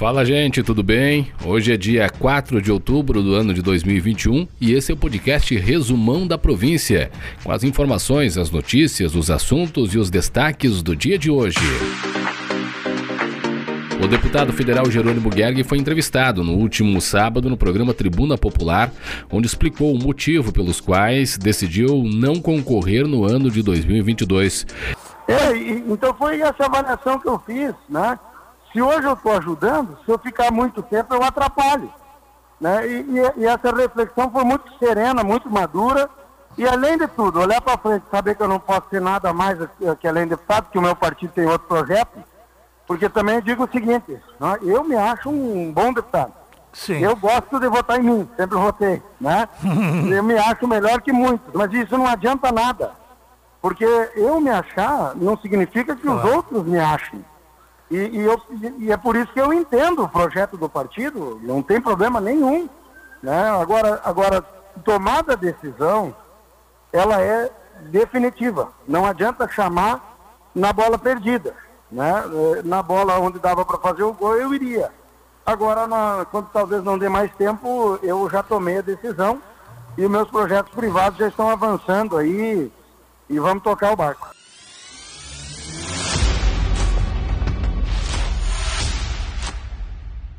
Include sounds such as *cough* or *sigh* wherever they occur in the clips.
Fala, gente, tudo bem? Hoje é dia 4 de outubro do ano de 2021 e esse é o podcast Resumão da Província, com as informações, as notícias, os assuntos e os destaques do dia de hoje. O deputado federal Jerônimo Gerg foi entrevistado no último sábado no programa Tribuna Popular, onde explicou o motivo pelos quais decidiu não concorrer no ano de 2022. É, então foi essa avaliação que eu fiz, né? Se hoje eu estou ajudando, se eu ficar muito tempo, eu atrapalho. Né? E, e, e, essa reflexão foi muito serena, muito madura. E além de tudo, olhar para frente, saber que eu não posso ser nada mais que além deputado, que o meu partido tem outro projeto, porque também digo o seguinte, né? eu me acho um bom deputado. Sim. Eu gosto de votar em mim, sempre votei, né? *laughs* eu me acho melhor que muitos, mas isso não adianta nada. Porque eu me achar não significa que os outros me achem. E, e, eu, e, é por isso que eu entendo o projeto do partido, não tem problema nenhum. Né? Agora, agora, tomada a decisão, ela é definitiva. Não adianta chamar na bola perdida. Né? É, na bola onde dava para fazer o gol, eu iria. Agora, na, quando talvez não dê mais tempo, eu já tomei a decisão e meus projetos privados já estão avançando aí e vamos tocar o barco.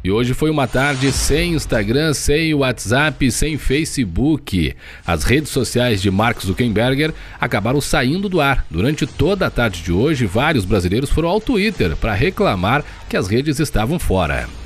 E hoje foi uma tarde sem Instagram, sem WhatsApp, sem Facebook. As redes sociais de Mark Zuckerberg acabaram saindo do ar. Durante toda a tarde de hoje, vários brasileiros foram ao Twitter para reclamar que as redes estavam fora.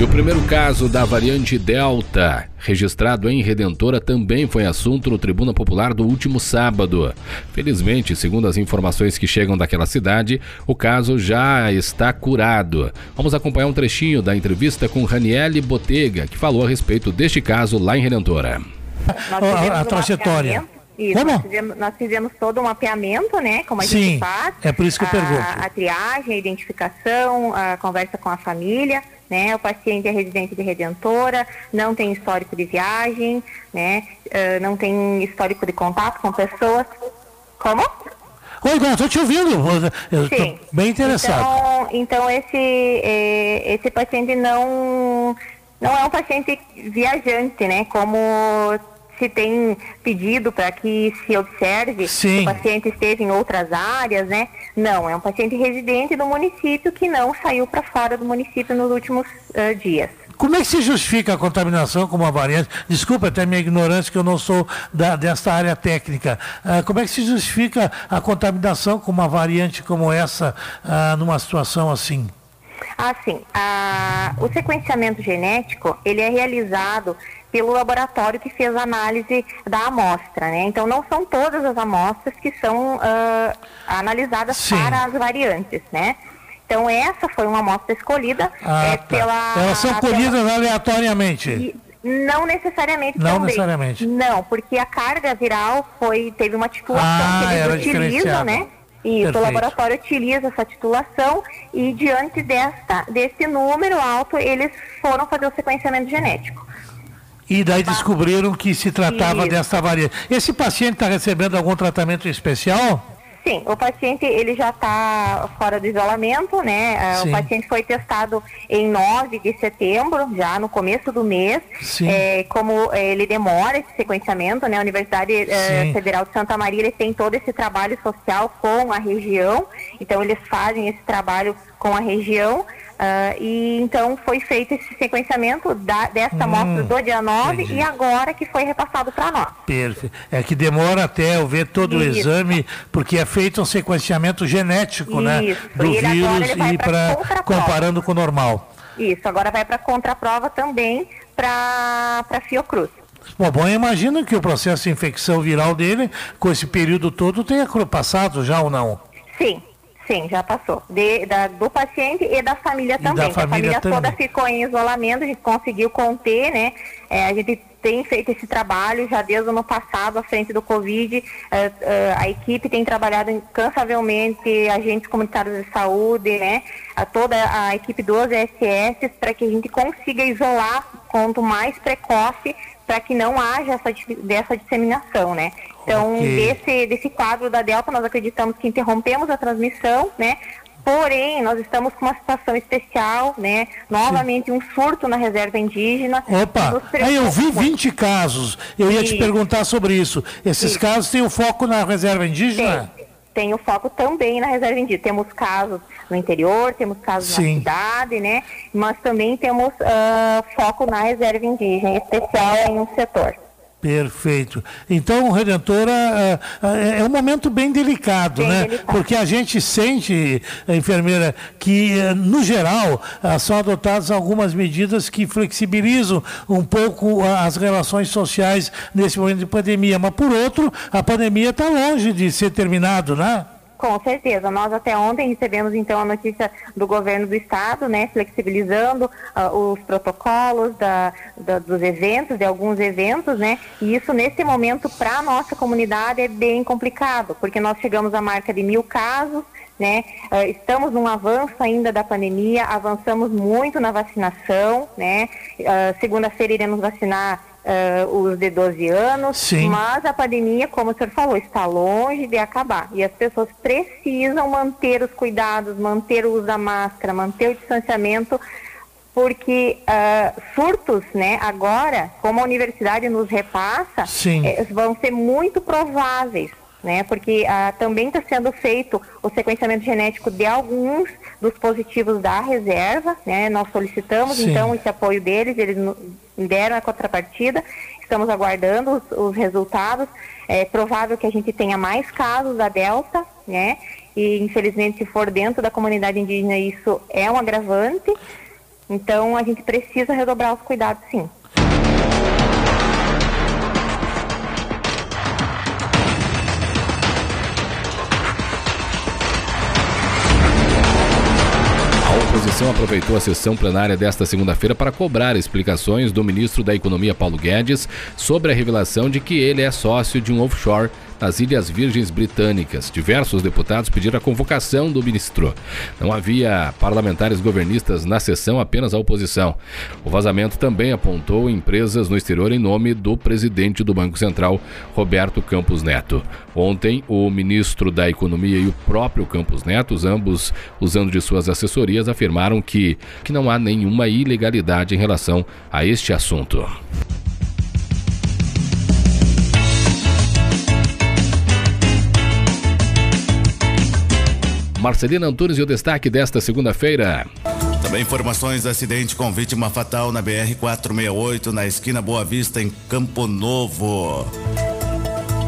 E o primeiro caso da variante Delta, registrado em Redentora, também foi assunto no Tribuna Popular do último sábado. Felizmente, segundo as informações que chegam daquela cidade, o caso já está curado. Vamos acompanhar um trechinho da entrevista com Raniele Botega, que falou a respeito deste caso lá em Redentora. A, a trajetória. Isso, Como? Nós fizemos, nós fizemos todo um mapeamento, né? Como a Sim, gente faz. É por isso que eu pergunto. A, a triagem, a identificação, a conversa com a família, né? O paciente é residente de Redentora, não tem histórico de viagem, né? Uh, não tem histórico de contato com pessoas. Como? Oi, Gon, estou te ouvindo. Eu estou bem interessado. Então, então esse, eh, esse paciente não, não é um paciente viajante, né? Como se tem pedido para que se observe Sim. que o paciente esteja em outras áreas, né? Não, é um paciente residente do município que não saiu para fora do município nos últimos uh, dias. Como é que se justifica a contaminação com uma variante? Desculpa até minha ignorância, que eu não sou da, desta área técnica. Uh, como é que se justifica a contaminação com uma variante como essa, uh, numa situação assim? Assim, o sequenciamento genético, ele é realizado pelo laboratório que fez a análise da amostra, né? Então não são todas as amostras que são uh, analisadas Sim. para as variantes, né? Então essa foi uma amostra escolhida ah, é, tá. pela. Elas são colhidas pela... aleatoriamente. E, não necessariamente Não também. necessariamente. Não, porque a carga viral foi teve uma titulação ah, que eles utilizam, né? Perfeito. o laboratório utiliza essa titulação e diante desta, desse número alto, eles foram fazer o sequenciamento genético. E daí descobriram que se tratava Isso. dessa variante. Esse paciente está recebendo algum tratamento especial? Sim, o paciente ele já está fora do isolamento, né? Ah, Sim. O paciente foi testado em 9 de setembro, já no começo do mês. É, como é, ele demora esse sequenciamento, né? A Universidade é, Federal de Santa Maria ele tem todo esse trabalho social com a região, então eles fazem esse trabalho com a região. Uh, e então foi feito esse sequenciamento da, dessa hum, amostra do dia 9 entendi. e agora que foi repassado para nós. Perfeito. É que demora até eu ver todo Isso. o exame, porque é feito um sequenciamento genético, né, Isso. né? Do e vírus e para comparando com o normal. Isso, agora vai para contraprova também para Fiocruz. Bom, bom, eu imagino que o processo de infecção viral dele, com esse período todo, tenha passado já ou não? Sim, Sim, já passou. De, da, do paciente e da família e também. Da família a família também. toda ficou em isolamento, a gente conseguiu conter, né? É, a gente tem feito esse trabalho já desde o ano passado à frente do Covid. É, é, a equipe tem trabalhado incansavelmente, agentes comunitários de saúde, né? A toda a equipe dos SS para que a gente consiga isolar quanto mais precoce para que não haja essa dessa disseminação, né? Então, okay. desse, desse quadro da Delta, nós acreditamos que interrompemos a transmissão, né? Porém, nós estamos com uma situação especial, né? Novamente Sim. um surto na reserva indígena. Opa, aí eu vi 20 casos. Eu ia te perguntar sobre isso. Esses isso. casos têm o foco na reserva indígena? Tem. Tem o foco também na reserva indígena. Temos casos no interior, temos casos Sim. na cidade, né? Mas também temos uh, foco na reserva indígena, em especial em um setor. Perfeito. Então, Redentora, é, é, é um momento bem delicado, bem né? Delicado. Porque a gente sente, enfermeira, que, eh, no geral, ah, são adotadas algumas medidas que flexibilizam um pouco as relações sociais nesse momento de pandemia. Mas, por outro, a pandemia está longe de ser terminado, né? Com certeza. Nós até ontem recebemos então a notícia do governo do estado, né, flexibilizando uh, os protocolos da, da, dos eventos, de alguns eventos, né, e isso nesse momento para a nossa comunidade é bem complicado, porque nós chegamos à marca de mil casos, né, uh, estamos num avanço ainda da pandemia, avançamos muito na vacinação, né, uh, segunda-feira iremos vacinar uh, os de 12 anos, Sim. mas a pandemia, como o senhor falou, está longe de acabar. E as pessoas precisam manter os cuidados, manter o uso da máscara, manter o distanciamento, porque uh, surtos, né, agora, como a universidade nos repassa, eh, vão ser muito prováveis né? Porque ah, também está sendo feito o sequenciamento genético de alguns dos positivos da reserva, né? Nós solicitamos Sim. então esse apoio deles, eles deram a contrapartida, estamos aguardando os, os, resultados. É provável que a gente tenha mais casos da Delta, né? E infelizmente se for dentro da comunidade indígena isso é um agravante. Então a gente precisa redobrar os cuidados, sim. Oposição aproveitou a sessão plenária desta segunda-feira para cobrar explicações do ministro da Economia Paulo Guedes sobre a revelação de que ele é sócio de um offshore nas Ilhas Virgens Britânicas. Diversos deputados pediram a convocação do ministro. Não havia parlamentares governistas na sessão, apenas a oposição. O vazamento também apontou empresas no exterior em nome do presidente do Banco Central, Roberto Campos Neto. Ontem, o ministro da Economia e o próprio Campos Neto, ambos usando de suas assessorias, afirmaram que, que não há nenhuma ilegalidade em relação a este assunto. Marcelina Antunes e o destaque desta segunda-feira. Também informações acidente com vítima fatal na BR-468, na esquina Boa Vista, em Campo Novo.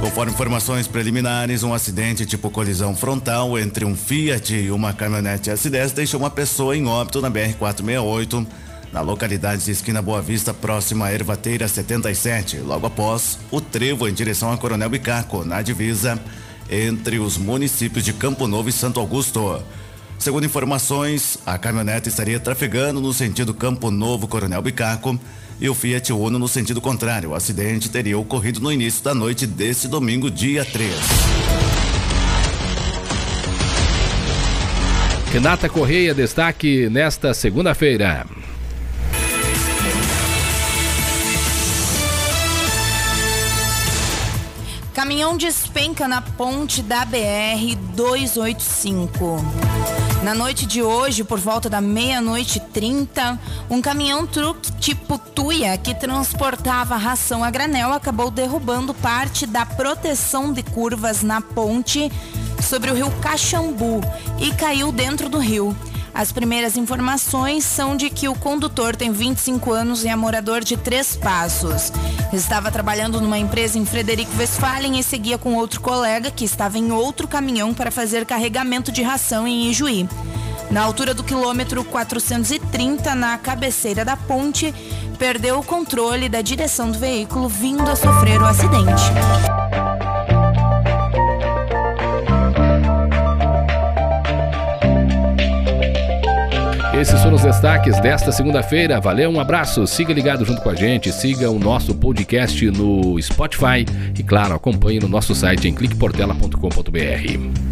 Conforme informações preliminares, um acidente tipo colisão frontal entre um Fiat e uma caminhonete S10 deixou uma pessoa em óbito na BR-468, na localidade de Esquina Boa Vista, próxima à Ervateira 77. Logo após, o trevo em direção a Coronel Bicaco, na divisa entre os municípios de Campo Novo e Santo Augusto. Segundo informações, a caminhonete estaria trafegando no sentido Campo Novo Coronel Bicaco e o Fiat Uno no sentido contrário. O acidente teria ocorrido no início da noite desse domingo, dia 3. Renata Correia, destaque nesta segunda-feira. Caminhão despenca na ponte da BR 285. Na noite de hoje, por volta da meia-noite 30, um caminhão truque tipo Tuia que transportava ração a granel acabou derrubando parte da proteção de curvas na ponte sobre o rio Caxambu e caiu dentro do rio. As primeiras informações são de que o condutor tem 25 anos e é morador de Três Passos. Estava trabalhando numa empresa em Frederico Westphalen e seguia com outro colega que estava em outro caminhão para fazer carregamento de ração em Ijuí. Na altura do quilômetro 430, na cabeceira da ponte, perdeu o controle da direção do veículo, vindo a sofrer o acidente. Esses foram os destaques desta segunda-feira. Valeu, um abraço. Siga ligado junto com a gente. Siga o nosso podcast no Spotify. E, claro, acompanhe no nosso site em cliqueportela.com.br.